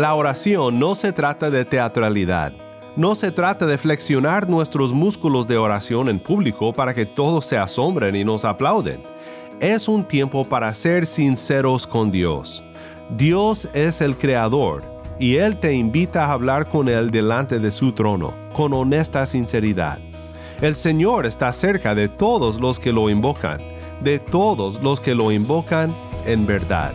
La oración no se trata de teatralidad. No se trata de flexionar nuestros músculos de oración en público para que todos se asombren y nos aplauden. Es un tiempo para ser sinceros con Dios. Dios es el Creador y Él te invita a hablar con Él delante de su trono, con honesta sinceridad. El Señor está cerca de todos los que lo invocan, de todos los que lo invocan en verdad.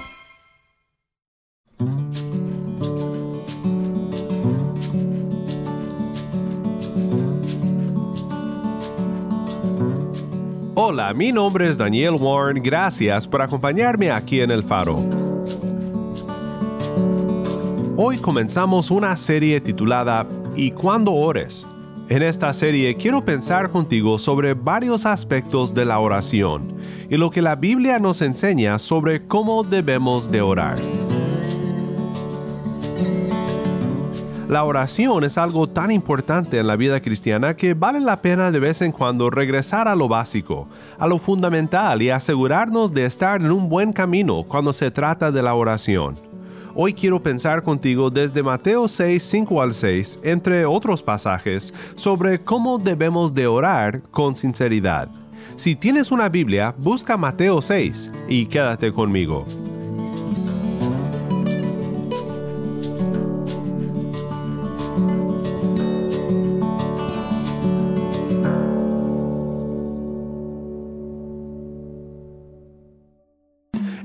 Hola, mi nombre es Daniel Warren. Gracias por acompañarme aquí en El Faro. Hoy comenzamos una serie titulada ¿Y cuándo ores? En esta serie quiero pensar contigo sobre varios aspectos de la oración y lo que la Biblia nos enseña sobre cómo debemos de orar. La oración es algo tan importante en la vida cristiana que vale la pena de vez en cuando regresar a lo básico, a lo fundamental y asegurarnos de estar en un buen camino cuando se trata de la oración. Hoy quiero pensar contigo desde Mateo 6, 5 al 6, entre otros pasajes, sobre cómo debemos de orar con sinceridad. Si tienes una Biblia, busca Mateo 6 y quédate conmigo.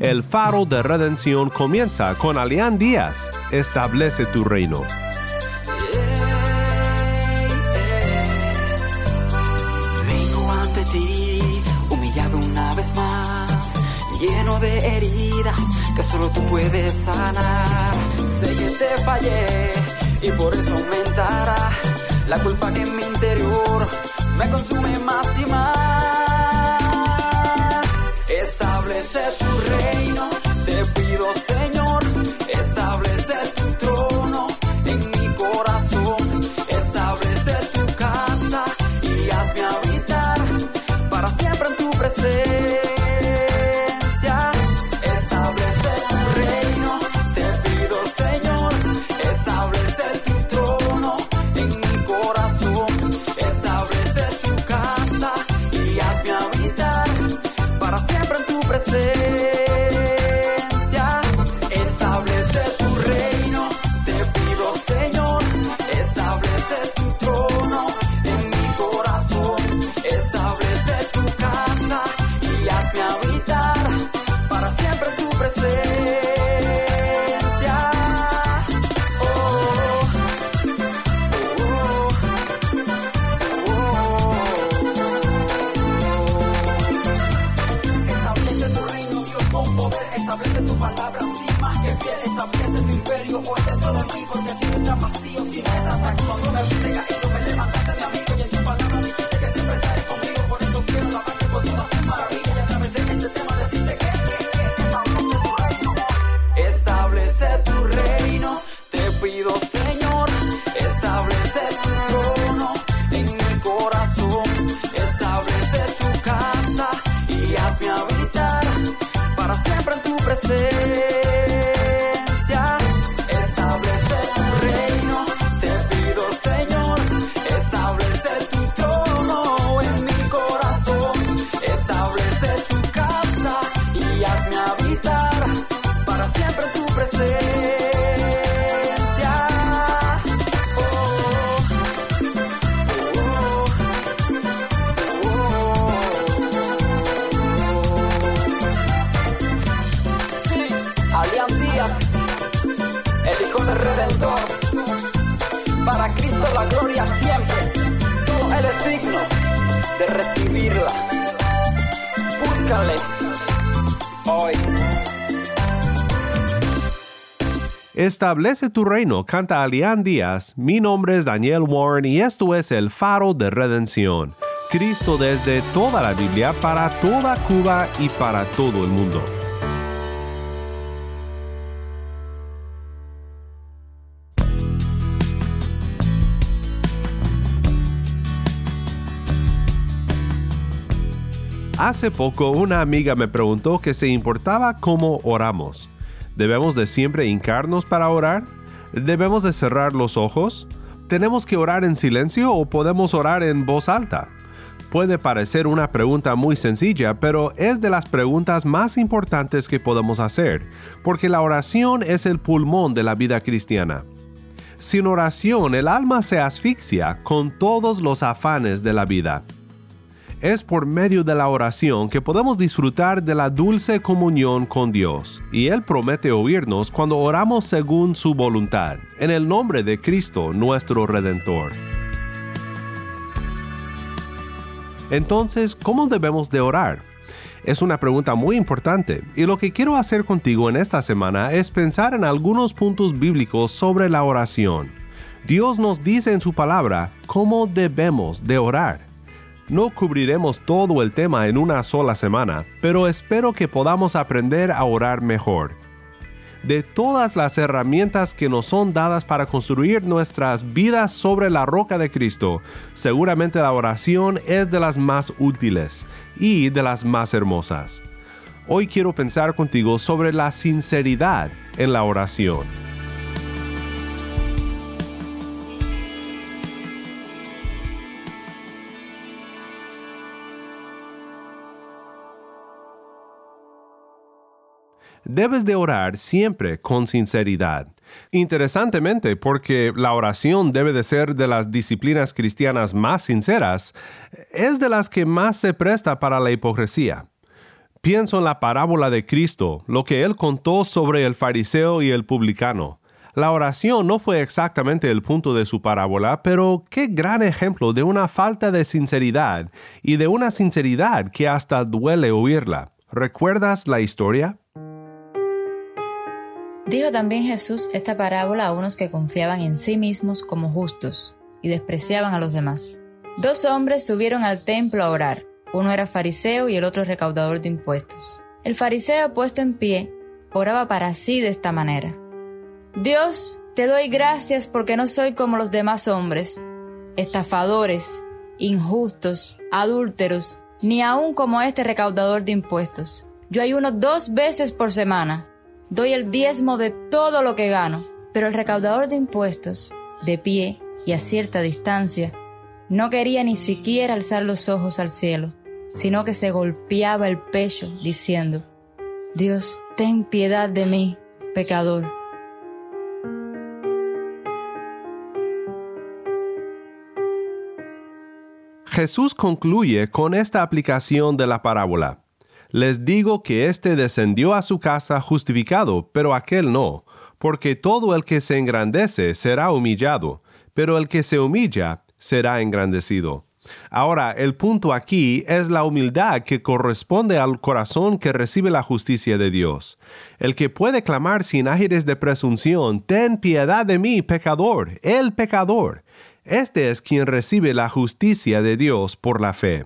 El faro de redención comienza con Alián Díaz. Establece tu reino. Vengo ante ti, humillado una vez más, lleno de heridas que solo tú puedes sanar. Sé que te fallé y por eso aumentará la culpa que en mi interior me consume más y más. Tu reino, Establece tu reino, canta Alián Díaz. Mi nombre es Daniel Warren y esto es el faro de redención. Cristo desde toda la Biblia para toda Cuba y para todo el mundo. Hace poco una amiga me preguntó que se importaba cómo oramos. ¿Debemos de siempre hincarnos para orar? ¿Debemos de cerrar los ojos? ¿Tenemos que orar en silencio o podemos orar en voz alta? Puede parecer una pregunta muy sencilla, pero es de las preguntas más importantes que podemos hacer, porque la oración es el pulmón de la vida cristiana. Sin oración el alma se asfixia con todos los afanes de la vida. Es por medio de la oración que podemos disfrutar de la dulce comunión con Dios, y Él promete oírnos cuando oramos según su voluntad, en el nombre de Cristo nuestro Redentor. Entonces, ¿cómo debemos de orar? Es una pregunta muy importante y lo que quiero hacer contigo en esta semana es pensar en algunos puntos bíblicos sobre la oración. Dios nos dice en su palabra cómo debemos de orar. No cubriremos todo el tema en una sola semana, pero espero que podamos aprender a orar mejor. De todas las herramientas que nos son dadas para construir nuestras vidas sobre la roca de Cristo, seguramente la oración es de las más útiles y de las más hermosas. Hoy quiero pensar contigo sobre la sinceridad en la oración. Debes de orar siempre con sinceridad. Interesantemente, porque la oración debe de ser de las disciplinas cristianas más sinceras, es de las que más se presta para la hipocresía. Pienso en la parábola de Cristo, lo que él contó sobre el fariseo y el publicano. La oración no fue exactamente el punto de su parábola, pero qué gran ejemplo de una falta de sinceridad y de una sinceridad que hasta duele oírla. ¿Recuerdas la historia? Dijo también Jesús esta parábola a unos que confiaban en sí mismos como justos y despreciaban a los demás. Dos hombres subieron al templo a orar. Uno era fariseo y el otro recaudador de impuestos. El fariseo puesto en pie oraba para sí de esta manera. Dios, te doy gracias porque no soy como los demás hombres, estafadores, injustos, adúlteros, ni aun como este recaudador de impuestos. Yo ayuno dos veces por semana doy el diezmo de todo lo que gano. Pero el recaudador de impuestos, de pie y a cierta distancia, no quería ni siquiera alzar los ojos al cielo, sino que se golpeaba el pecho diciendo, Dios, ten piedad de mí, pecador. Jesús concluye con esta aplicación de la parábola les digo que éste descendió a su casa justificado, pero aquel no, porque todo el que se engrandece será humillado, pero el que se humilla será engrandecido. Ahora, el punto aquí es la humildad que corresponde al corazón que recibe la justicia de Dios. El que puede clamar sin aires de presunción, Ten piedad de mí, pecador, el pecador. Este es quien recibe la justicia de Dios por la fe.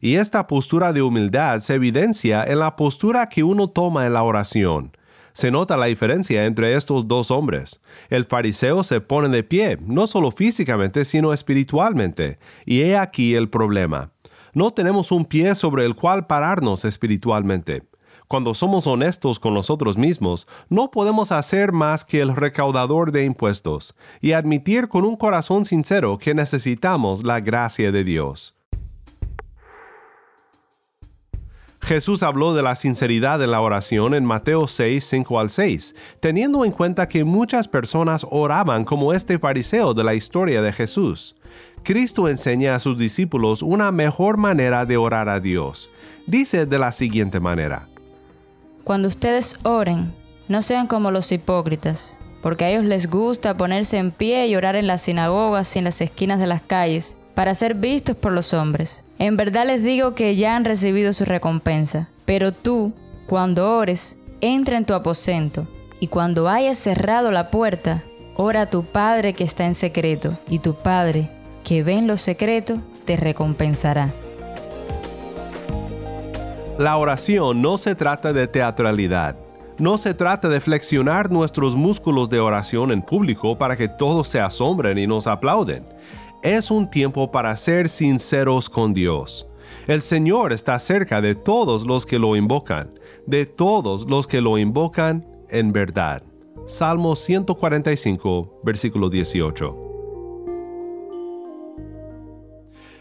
Y esta postura de humildad se evidencia en la postura que uno toma en la oración. Se nota la diferencia entre estos dos hombres. El fariseo se pone de pie, no solo físicamente, sino espiritualmente. Y he aquí el problema. No tenemos un pie sobre el cual pararnos espiritualmente. Cuando somos honestos con nosotros mismos, no podemos hacer más que el recaudador de impuestos y admitir con un corazón sincero que necesitamos la gracia de Dios. Jesús habló de la sinceridad en la oración en Mateo 6, 5 al 6, teniendo en cuenta que muchas personas oraban como este fariseo de la historia de Jesús. Cristo enseña a sus discípulos una mejor manera de orar a Dios. Dice de la siguiente manera. Cuando ustedes oren, no sean como los hipócritas, porque a ellos les gusta ponerse en pie y orar en las sinagogas y en las esquinas de las calles, para ser vistos por los hombres. En verdad les digo que ya han recibido su recompensa. Pero tú, cuando ores, entra en tu aposento, y cuando hayas cerrado la puerta, ora a tu Padre que está en secreto, y tu Padre, que ve en lo secreto, te recompensará. La oración no se trata de teatralidad. No se trata de flexionar nuestros músculos de oración en público para que todos se asombren y nos aplauden. Es un tiempo para ser sinceros con Dios. El Señor está cerca de todos los que lo invocan, de todos los que lo invocan en verdad. Salmo 145, versículo 18.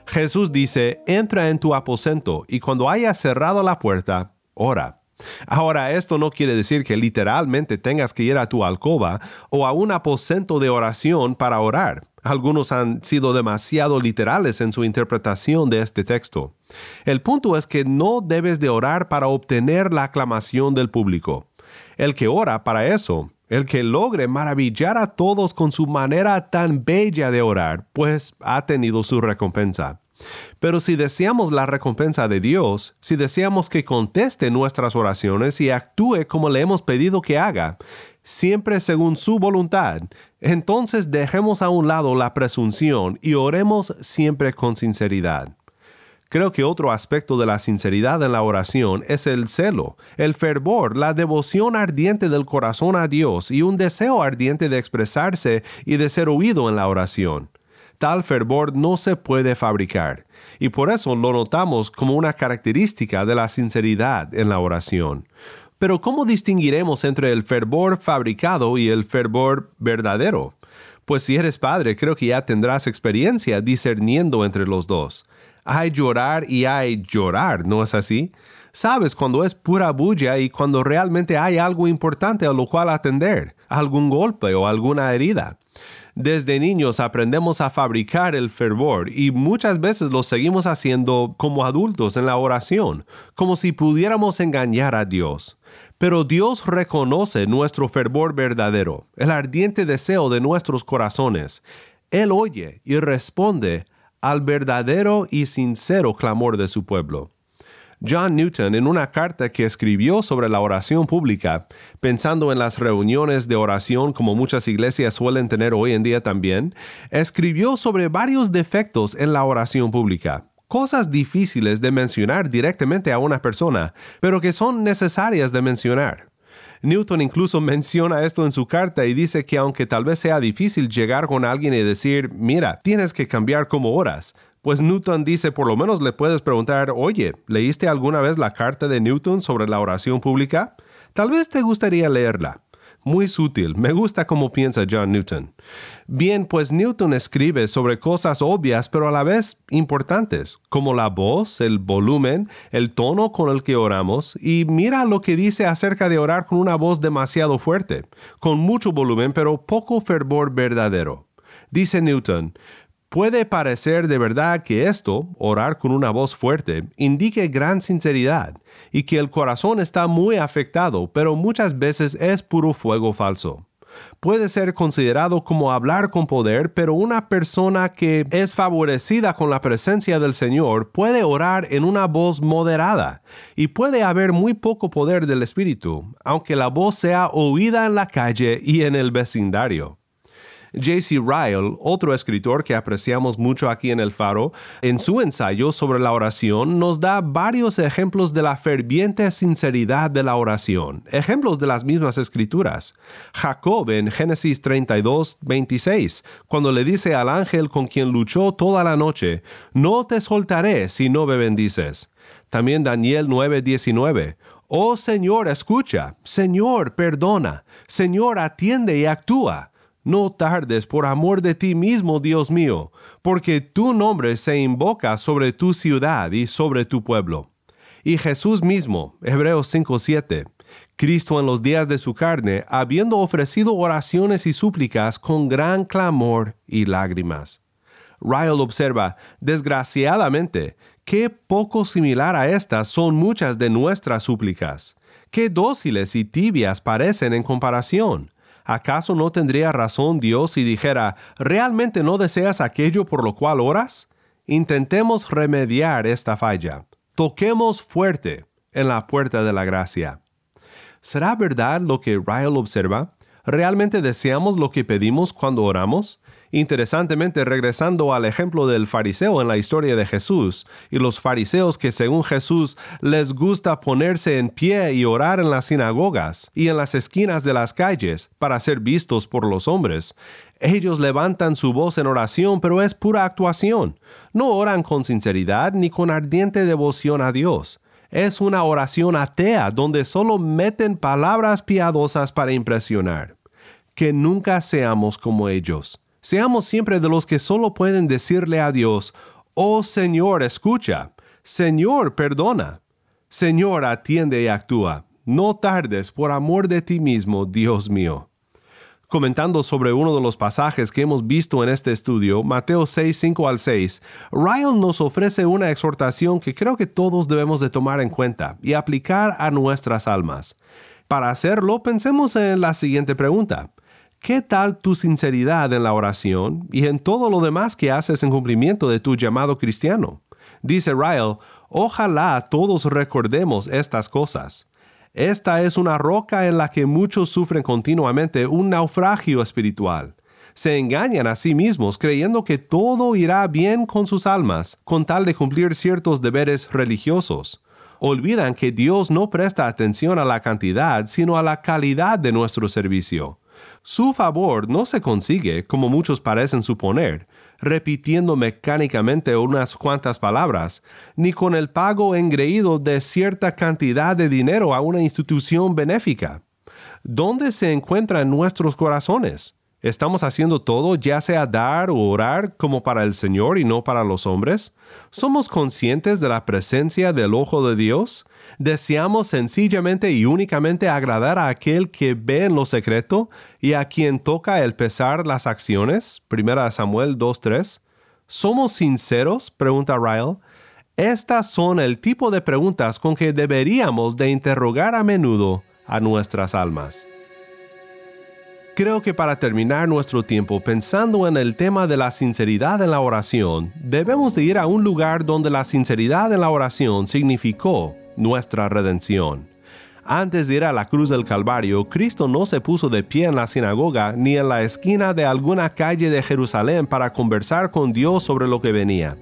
Jesús dice, entra en tu aposento y cuando hayas cerrado la puerta, ora. Ahora, esto no quiere decir que literalmente tengas que ir a tu alcoba o a un aposento de oración para orar. Algunos han sido demasiado literales en su interpretación de este texto. El punto es que no debes de orar para obtener la aclamación del público. El que ora para eso, el que logre maravillar a todos con su manera tan bella de orar, pues ha tenido su recompensa. Pero si deseamos la recompensa de Dios, si deseamos que conteste nuestras oraciones y actúe como le hemos pedido que haga, siempre según su voluntad, entonces dejemos a un lado la presunción y oremos siempre con sinceridad. Creo que otro aspecto de la sinceridad en la oración es el celo, el fervor, la devoción ardiente del corazón a Dios y un deseo ardiente de expresarse y de ser oído en la oración. Tal fervor no se puede fabricar, y por eso lo notamos como una característica de la sinceridad en la oración. Pero ¿cómo distinguiremos entre el fervor fabricado y el fervor verdadero? Pues si eres padre, creo que ya tendrás experiencia discerniendo entre los dos. Hay llorar y hay llorar, ¿no es así? Sabes cuando es pura bulla y cuando realmente hay algo importante a lo cual atender, algún golpe o alguna herida. Desde niños aprendemos a fabricar el fervor y muchas veces lo seguimos haciendo como adultos en la oración, como si pudiéramos engañar a Dios. Pero Dios reconoce nuestro fervor verdadero, el ardiente deseo de nuestros corazones. Él oye y responde al verdadero y sincero clamor de su pueblo. John Newton, en una carta que escribió sobre la oración pública, pensando en las reuniones de oración como muchas iglesias suelen tener hoy en día también, escribió sobre varios defectos en la oración pública, cosas difíciles de mencionar directamente a una persona, pero que son necesarias de mencionar. Newton incluso menciona esto en su carta y dice que aunque tal vez sea difícil llegar con alguien y decir, mira, tienes que cambiar como oras, pues Newton dice, por lo menos le puedes preguntar, oye, ¿leíste alguna vez la carta de Newton sobre la oración pública? Tal vez te gustaría leerla. Muy sutil, me gusta cómo piensa John Newton. Bien, pues Newton escribe sobre cosas obvias pero a la vez importantes, como la voz, el volumen, el tono con el que oramos, y mira lo que dice acerca de orar con una voz demasiado fuerte, con mucho volumen pero poco fervor verdadero. Dice Newton, Puede parecer de verdad que esto, orar con una voz fuerte, indique gran sinceridad y que el corazón está muy afectado, pero muchas veces es puro fuego falso. Puede ser considerado como hablar con poder, pero una persona que es favorecida con la presencia del Señor puede orar en una voz moderada y puede haber muy poco poder del Espíritu, aunque la voz sea oída en la calle y en el vecindario. J.C. Ryle, otro escritor que apreciamos mucho aquí en el Faro, en su ensayo sobre la oración nos da varios ejemplos de la ferviente sinceridad de la oración, ejemplos de las mismas escrituras. Jacob en Génesis 32, 26, cuando le dice al ángel con quien luchó toda la noche, no te soltaré si no me bendices. También Daniel 9, 19, Oh Señor, escucha, Señor, perdona, Señor, atiende y actúa. No tardes por amor de ti mismo, Dios mío, porque tu nombre se invoca sobre tu ciudad y sobre tu pueblo. Y Jesús mismo, Hebreos 5:7, Cristo en los días de su carne, habiendo ofrecido oraciones y súplicas con gran clamor y lágrimas. Ryle observa, desgraciadamente, qué poco similar a estas son muchas de nuestras súplicas. Qué dóciles y tibias parecen en comparación. ¿Acaso no tendría razón Dios si dijera, ¿realmente no deseas aquello por lo cual oras? intentemos remediar esta falla. Toquemos fuerte en la puerta de la gracia. ¿Será verdad lo que Ryle observa? ¿Realmente deseamos lo que pedimos cuando oramos? Interesantemente, regresando al ejemplo del fariseo en la historia de Jesús, y los fariseos que según Jesús les gusta ponerse en pie y orar en las sinagogas y en las esquinas de las calles para ser vistos por los hombres, ellos levantan su voz en oración, pero es pura actuación. No oran con sinceridad ni con ardiente devoción a Dios. Es una oración atea donde solo meten palabras piadosas para impresionar. Que nunca seamos como ellos. Seamos siempre de los que solo pueden decirle a Dios, Oh Señor, escucha, Señor, perdona, Señor, atiende y actúa. No tardes por amor de ti mismo, Dios mío. Comentando sobre uno de los pasajes que hemos visto en este estudio, Mateo 6, 5 al 6, Ryan nos ofrece una exhortación que creo que todos debemos de tomar en cuenta y aplicar a nuestras almas. Para hacerlo, pensemos en la siguiente pregunta. ¿Qué tal tu sinceridad en la oración y en todo lo demás que haces en cumplimiento de tu llamado cristiano? Dice Ryle, ojalá todos recordemos estas cosas. Esta es una roca en la que muchos sufren continuamente un naufragio espiritual. Se engañan a sí mismos creyendo que todo irá bien con sus almas con tal de cumplir ciertos deberes religiosos. Olvidan que Dios no presta atención a la cantidad, sino a la calidad de nuestro servicio. Su favor no se consigue, como muchos parecen suponer, repitiendo mecánicamente unas cuantas palabras, ni con el pago engreído de cierta cantidad de dinero a una institución benéfica. ¿Dónde se encuentran nuestros corazones? ¿Estamos haciendo todo ya sea dar o orar como para el Señor y no para los hombres? ¿Somos conscientes de la presencia del ojo de Dios? ¿Deseamos sencillamente y únicamente agradar a aquel que ve en lo secreto y a quien toca el pesar las acciones? 1 Samuel 2.3. ¿Somos sinceros? pregunta Ryle. Estas son el tipo de preguntas con que deberíamos de interrogar a menudo a nuestras almas. Creo que para terminar nuestro tiempo pensando en el tema de la sinceridad en la oración, debemos de ir a un lugar donde la sinceridad en la oración significó nuestra redención. Antes de ir a la cruz del Calvario, Cristo no se puso de pie en la sinagoga ni en la esquina de alguna calle de Jerusalén para conversar con Dios sobre lo que venía.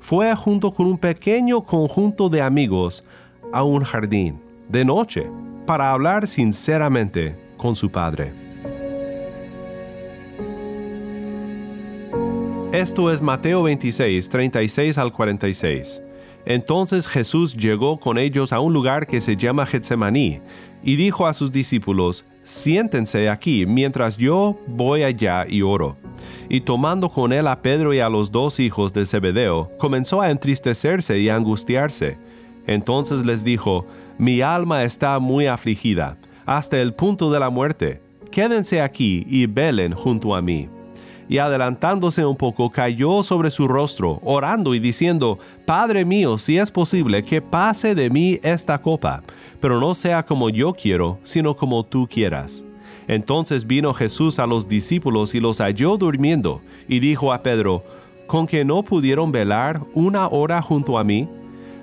Fue junto con un pequeño conjunto de amigos a un jardín, de noche, para hablar sinceramente con su Padre. Esto es Mateo 26, 36 al 46. Entonces Jesús llegó con ellos a un lugar que se llama Getsemaní, y dijo a sus discípulos, Siéntense aquí mientras yo voy allá y oro. Y tomando con él a Pedro y a los dos hijos de Zebedeo, comenzó a entristecerse y a angustiarse. Entonces les dijo, Mi alma está muy afligida, hasta el punto de la muerte. Quédense aquí y velen junto a mí y adelantándose un poco cayó sobre su rostro, orando y diciendo, Padre mío, si es posible, que pase de mí esta copa, pero no sea como yo quiero, sino como tú quieras. Entonces vino Jesús a los discípulos y los halló durmiendo, y dijo a Pedro, ¿con que no pudieron velar una hora junto a mí?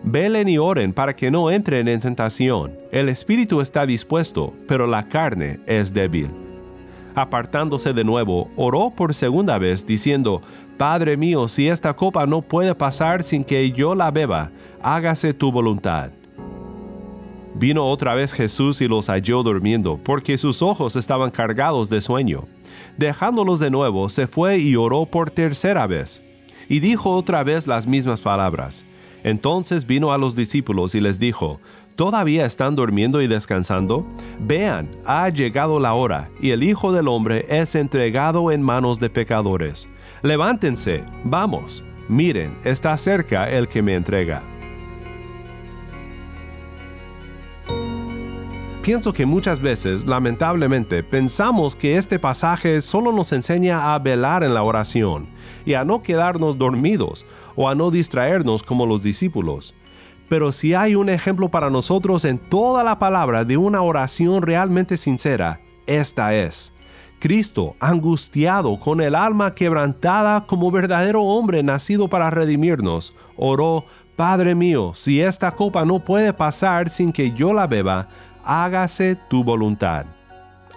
Velen y oren para que no entren en tentación. El espíritu está dispuesto, pero la carne es débil apartándose de nuevo, oró por segunda vez, diciendo, Padre mío, si esta copa no puede pasar sin que yo la beba, hágase tu voluntad. Vino otra vez Jesús y los halló durmiendo, porque sus ojos estaban cargados de sueño. Dejándolos de nuevo, se fue y oró por tercera vez. Y dijo otra vez las mismas palabras. Entonces vino a los discípulos y les dijo, ¿Todavía están durmiendo y descansando? Vean, ha llegado la hora, y el Hijo del Hombre es entregado en manos de pecadores. Levántense, vamos, miren, está cerca el que me entrega. Pienso que muchas veces, lamentablemente, pensamos que este pasaje solo nos enseña a velar en la oración y a no quedarnos dormidos o a no distraernos como los discípulos. Pero si hay un ejemplo para nosotros en toda la palabra de una oración realmente sincera, esta es. Cristo, angustiado, con el alma quebrantada como verdadero hombre nacido para redimirnos, oró, Padre mío, si esta copa no puede pasar sin que yo la beba, hágase tu voluntad.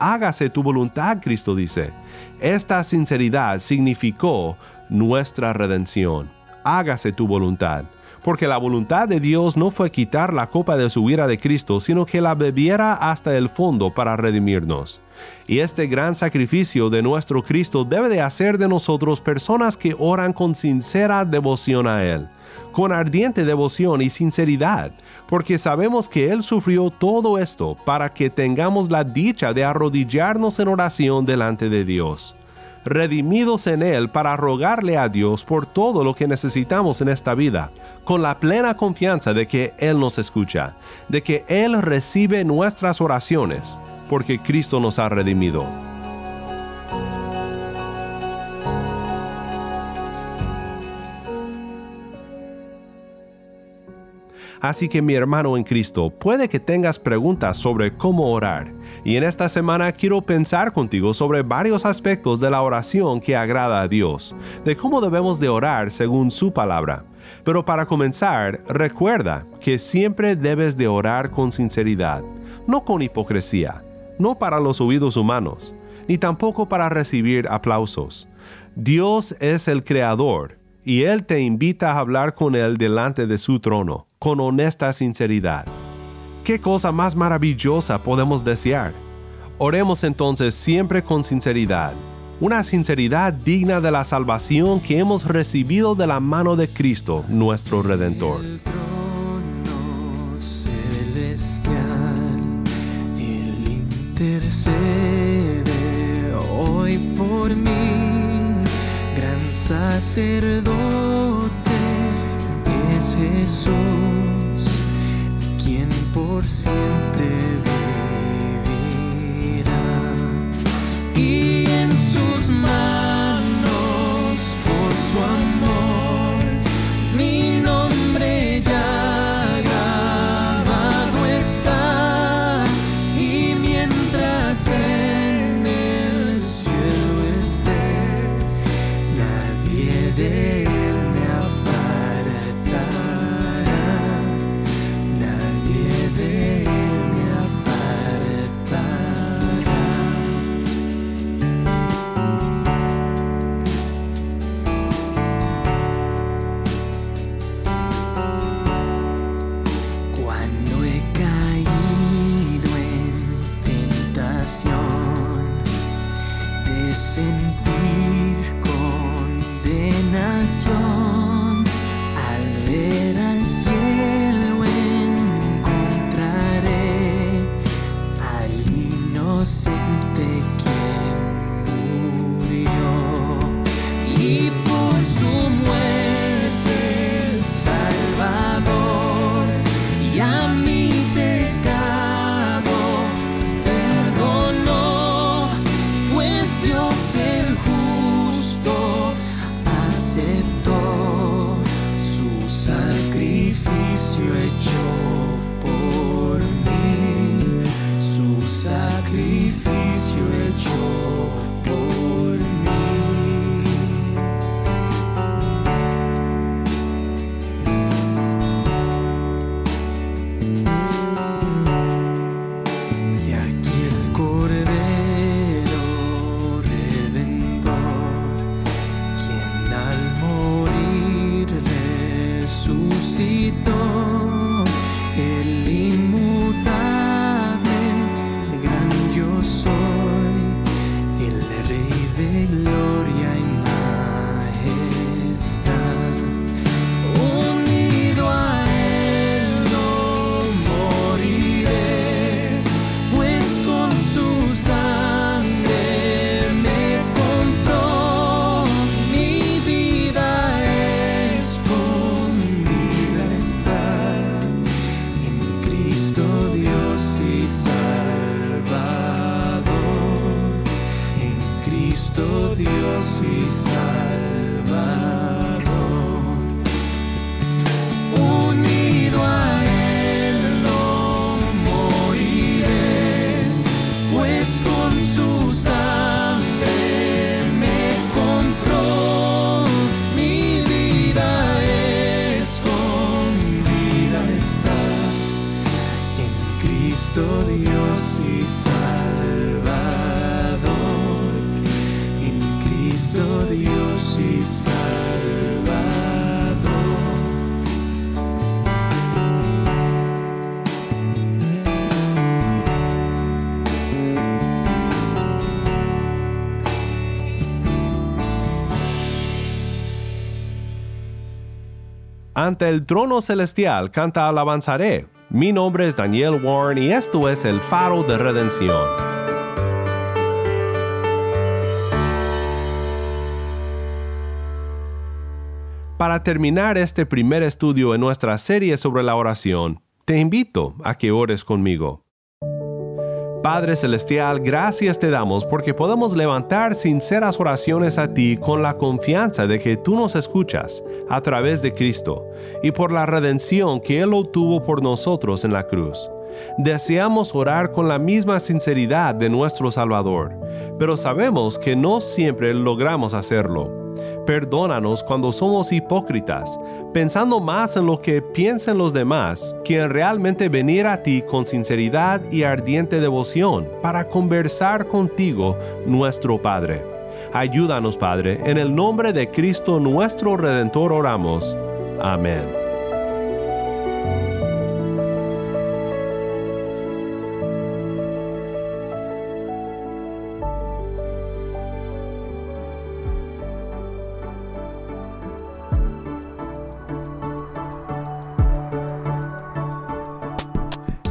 Hágase tu voluntad, Cristo dice. Esta sinceridad significó nuestra redención. Hágase tu voluntad porque la voluntad de Dios no fue quitar la copa de su ira de Cristo, sino que la bebiera hasta el fondo para redimirnos. Y este gran sacrificio de nuestro Cristo debe de hacer de nosotros personas que oran con sincera devoción a Él, con ardiente devoción y sinceridad, porque sabemos que Él sufrió todo esto para que tengamos la dicha de arrodillarnos en oración delante de Dios redimidos en Él para rogarle a Dios por todo lo que necesitamos en esta vida, con la plena confianza de que Él nos escucha, de que Él recibe nuestras oraciones, porque Cristo nos ha redimido. Así que mi hermano en Cristo, puede que tengas preguntas sobre cómo orar. Y en esta semana quiero pensar contigo sobre varios aspectos de la oración que agrada a Dios, de cómo debemos de orar según su palabra. Pero para comenzar, recuerda que siempre debes de orar con sinceridad, no con hipocresía, no para los oídos humanos, ni tampoco para recibir aplausos. Dios es el Creador y Él te invita a hablar con Él delante de su trono con honesta sinceridad. ¿Qué cosa más maravillosa podemos desear? Oremos entonces siempre con sinceridad, una sinceridad digna de la salvación que hemos recibido de la mano de Cristo, nuestro Redentor. El trono celestial, intercede hoy por mí, gran sacerdote es Jesús por siempre vivirá. Y en sus manos, por su amor, Ante el trono celestial canta alabanzaré. Mi nombre es Daniel Warren y esto es el faro de redención. Para terminar este primer estudio en nuestra serie sobre la oración, te invito a que ores conmigo. Padre Celestial, gracias te damos porque podemos levantar sinceras oraciones a ti con la confianza de que tú nos escuchas a través de Cristo y por la redención que Él obtuvo por nosotros en la cruz. Deseamos orar con la misma sinceridad de nuestro Salvador, pero sabemos que no siempre logramos hacerlo. Perdónanos cuando somos hipócritas, pensando más en lo que piensan los demás que en realmente venir a ti con sinceridad y ardiente devoción para conversar contigo, nuestro Padre. Ayúdanos, Padre, en el nombre de Cristo nuestro Redentor oramos. Amén.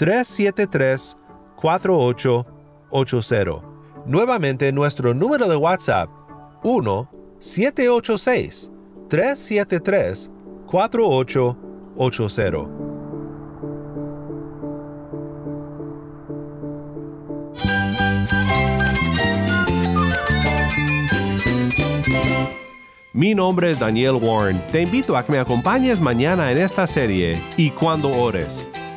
373-4880. Nuevamente nuestro número de WhatsApp 1-786-373-4880. Mi nombre es Daniel Warren. Te invito a que me acompañes mañana en esta serie y cuando ores